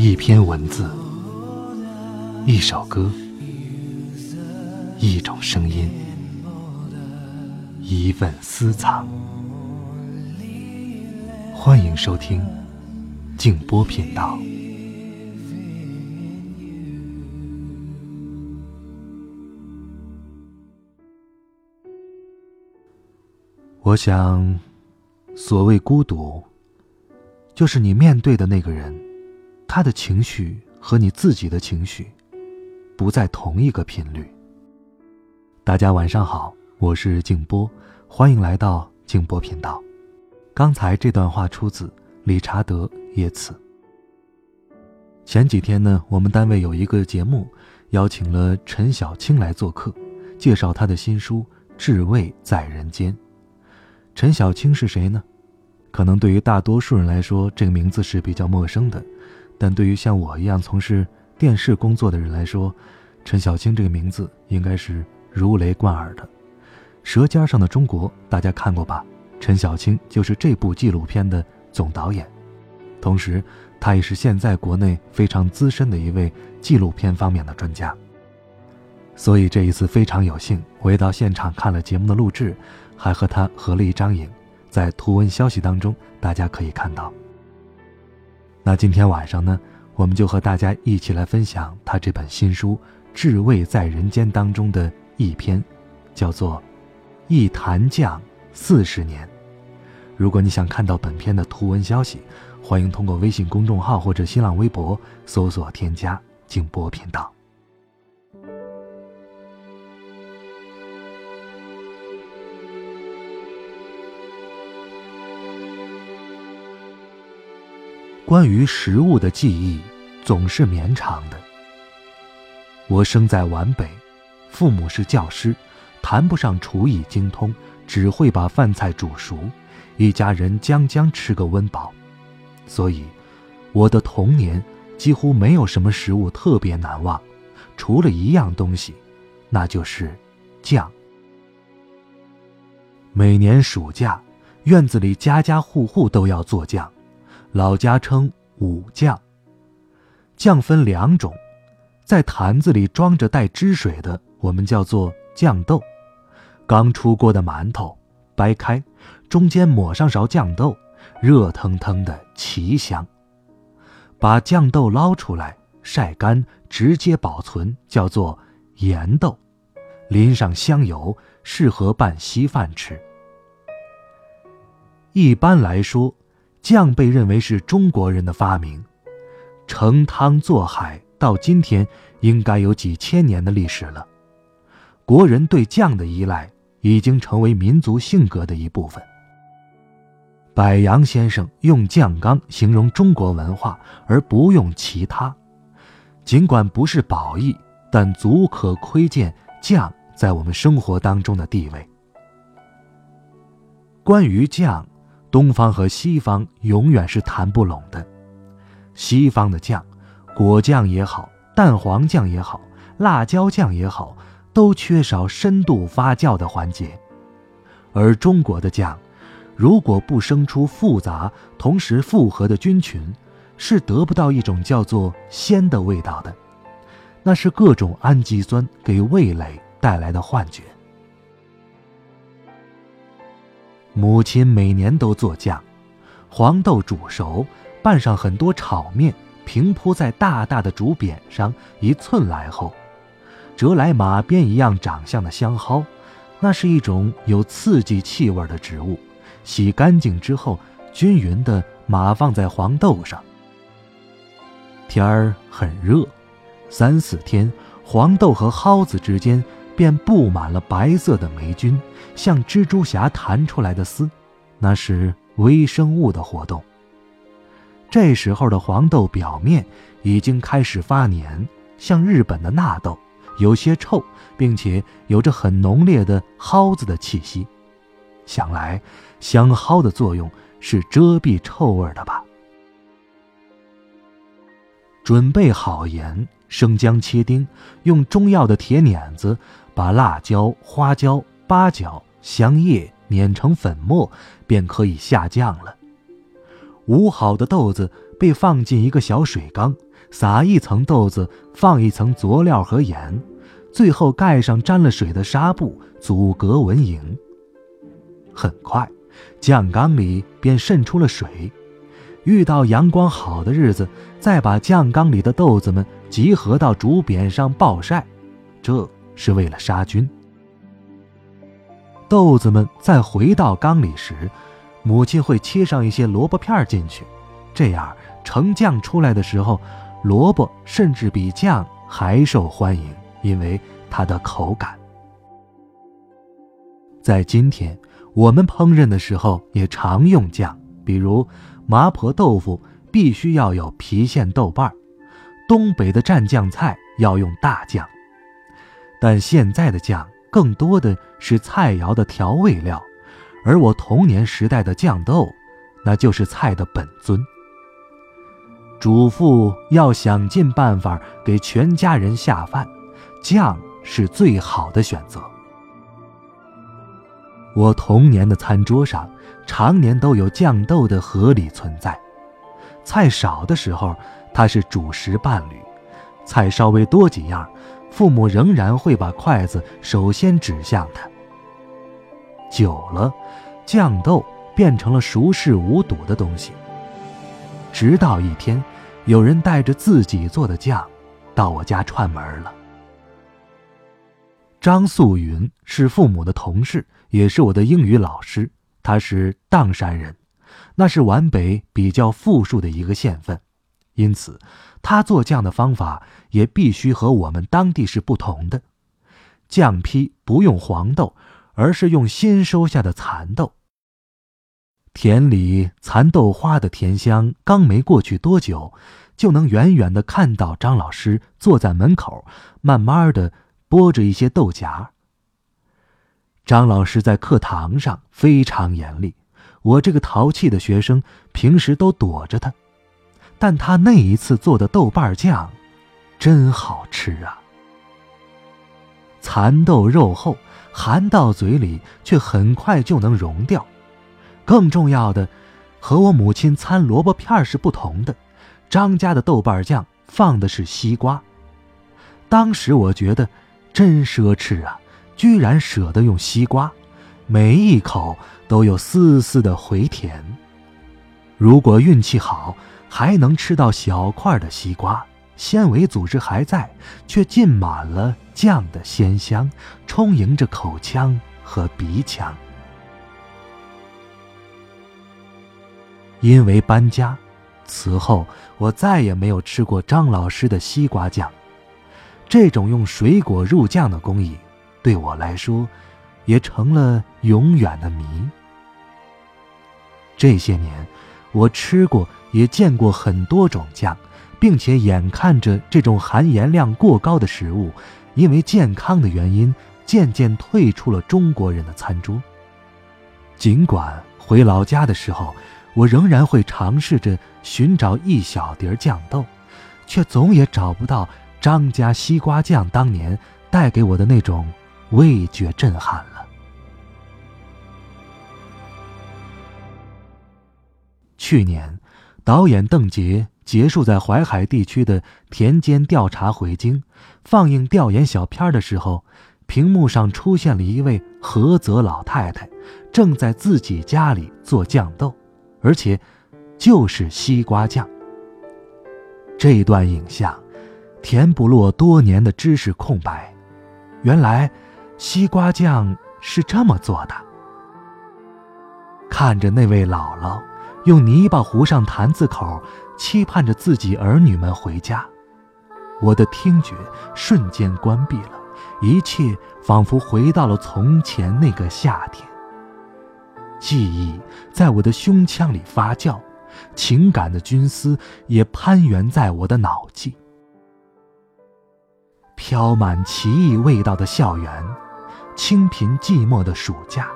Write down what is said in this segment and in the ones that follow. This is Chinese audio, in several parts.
一篇文字，一首歌，一种声音，一份私藏。欢迎收听静波频道。我想，所谓孤独，就是你面对的那个人，他的情绪和你自己的情绪不在同一个频率。大家晚上好，我是静波，欢迎来到静波频道。刚才这段话出自理查德·耶茨。前几天呢，我们单位有一个节目，邀请了陈小青来做客，介绍他的新书《至味在人间》。陈小青是谁呢？可能对于大多数人来说，这个名字是比较陌生的，但对于像我一样从事电视工作的人来说，陈小青这个名字应该是如雷贯耳的。《舌尖上的中国》大家看过吧？陈小青就是这部纪录片的总导演，同时他也是现在国内非常资深的一位纪录片方面的专家。所以这一次非常有幸，我也到现场看了节目的录制。还和他合了一张影，在图文消息当中，大家可以看到。那今天晚上呢，我们就和大家一起来分享他这本新书《至味在人间》当中的一篇，叫做《一坛酱四十年》。如果你想看到本篇的图文消息，欢迎通过微信公众号或者新浪微博搜索添加“静波频道”。关于食物的记忆总是绵长的。我生在皖北，父母是教师，谈不上厨艺精通，只会把饭菜煮熟，一家人将将吃个温饱。所以，我的童年几乎没有什么食物特别难忘，除了一样东西，那就是酱。每年暑假，院子里家家户户都要做酱。老家称五酱。酱分两种，在坛子里装着带汁水的，我们叫做酱豆。刚出锅的馒头，掰开，中间抹上勺酱豆，热腾腾的，奇香。把酱豆捞出来，晒干，直接保存，叫做盐豆，淋上香油，适合拌稀饭吃。一般来说。酱被认为是中国人的发明，盛汤做海到今天应该有几千年的历史了。国人对酱的依赖已经成为民族性格的一部分。柏杨先生用酱缸形容中国文化，而不用其他。尽管不是褒义，但足可窥见酱在我们生活当中的地位。关于酱。东方和西方永远是谈不拢的。西方的酱，果酱也好，蛋黄酱也好，辣椒酱也好，都缺少深度发酵的环节。而中国的酱，如果不生出复杂同时复合的菌群，是得不到一种叫做鲜的味道的。那是各种氨基酸给味蕾带来的幻觉。母亲每年都做酱，黄豆煮熟，拌上很多炒面，平铺在大大的竹匾上，一寸来厚，折来马鞭一样长相的香蒿，那是一种有刺激气味的植物。洗干净之后，均匀地码放在黄豆上。天儿很热，三四天，黄豆和蒿子之间。便布满了白色的霉菌，像蜘蛛侠弹出来的丝，那是微生物的活动。这时候的黄豆表面已经开始发黏，像日本的纳豆，有些臭，并且有着很浓烈的蒿子的气息。想来香蒿的作用是遮蔽臭味的吧？准备好盐、生姜切丁，用中药的铁碾子。把辣椒、花椒、八角、香叶碾成粉末，便可以下酱了。捂好的豆子被放进一个小水缸，撒一层豆子，放一层佐料和盐，最后盖上沾了水的纱布，阻隔蚊蝇。很快，酱缸里便渗出了水。遇到阳光好的日子，再把酱缸里的豆子们集合到竹匾上暴晒，这是为了杀菌。豆子们再回到缸里时，母亲会切上一些萝卜片进去，这样盛酱出来的时候，萝卜甚至比酱还受欢迎，因为它的口感。在今天，我们烹饪的时候也常用酱，比如麻婆豆腐必须要有郫县豆瓣东北的蘸酱菜要用大酱，但现在的酱更多的是菜肴的调味料。而我童年时代的酱豆，那就是菜的本尊。主妇要想尽办法给全家人下饭，酱是最好的选择。我童年的餐桌上常年都有酱豆的合理存在。菜少的时候，它是主食伴侣；菜稍微多几样，父母仍然会把筷子首先指向他。久了，酱豆变成了熟视无睹的东西。直到一天，有人带着自己做的酱，到我家串门了。张素云是父母的同事，也是我的英语老师。他是砀山人，那是皖北比较富庶的一个县份，因此他做酱的方法也必须和我们当地是不同的。酱坯不用黄豆。而是用新收下的蚕豆。田里蚕豆花的甜香刚没过去多久，就能远远的看到张老师坐在门口，慢慢的剥着一些豆荚。张老师在课堂上非常严厉，我这个淘气的学生平时都躲着他，但他那一次做的豆瓣酱，真好吃啊！蚕豆肉厚。含到嘴里，却很快就能融掉。更重要的，和我母亲掺萝卜片是不同的。张家的豆瓣酱放的是西瓜。当时我觉得真奢侈啊，居然舍得用西瓜，每一口都有丝丝的回甜。如果运气好，还能吃到小块的西瓜。纤维组织还在，却浸满了酱的鲜香，充盈着口腔和鼻腔。因为搬家，此后我再也没有吃过张老师的西瓜酱。这种用水果入酱的工艺，对我来说，也成了永远的谜。这些年，我吃过也见过很多种酱。并且眼看着这种含盐量过高的食物，因为健康的原因，渐渐退出了中国人的餐桌。尽管回老家的时候，我仍然会尝试着寻找一小碟酱豆，却总也找不到张家西瓜酱当年带给我的那种味觉震撼了。去年，导演邓婕。结束在淮海地区的田间调查回京，放映调研小片的时候，屏幕上出现了一位菏泽老太太，正在自己家里做酱豆，而且就是西瓜酱。这段影像填补了多年的知识空白，原来西瓜酱是这么做的。看着那位姥姥用泥巴糊上坛子口。期盼着自己儿女们回家，我的听觉瞬间关闭了，一切仿佛回到了从前那个夏天。记忆在我的胸腔里发酵，情感的菌丝也攀援在我的脑际。飘满奇异味道的校园，清贫寂寞的暑假，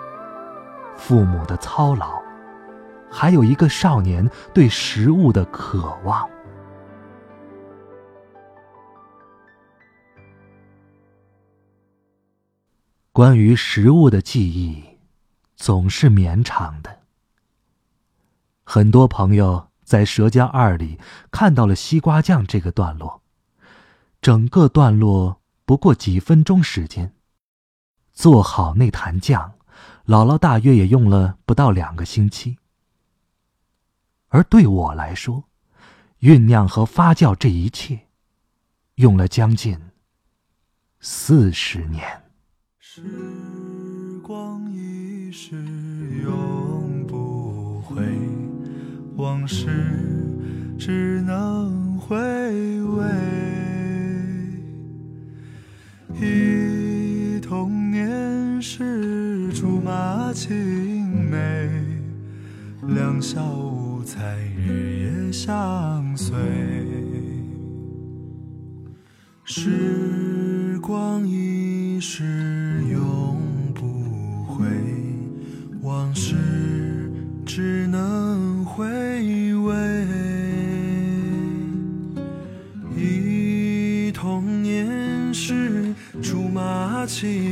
父母的操劳。还有一个少年对食物的渴望。关于食物的记忆，总是绵长的。很多朋友在《舌尖二》里看到了西瓜酱这个段落，整个段落不过几分钟时间。做好那坛酱，姥姥大约也用了不到两个星期。而对我来说，酝酿和发酵这一切，用了将近四十年。时光一逝永不回，往事只能回味。忆童年时竹马青梅，两小。在日夜相随，时光一逝永不回，往事只能回味。忆童年时竹马青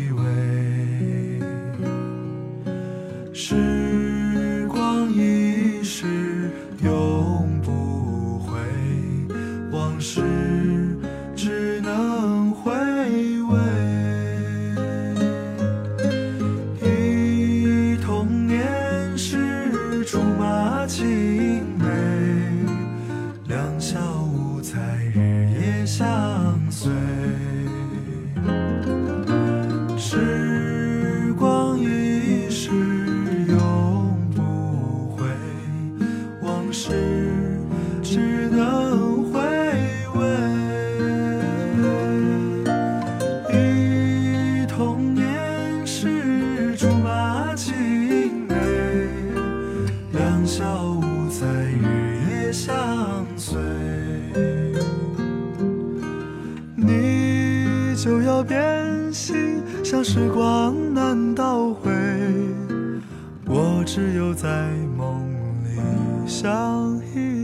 事只能回味。忆童年时竹马青梅两小无猜日夜相随。你就要变心像时光难倒回我只有在梦相依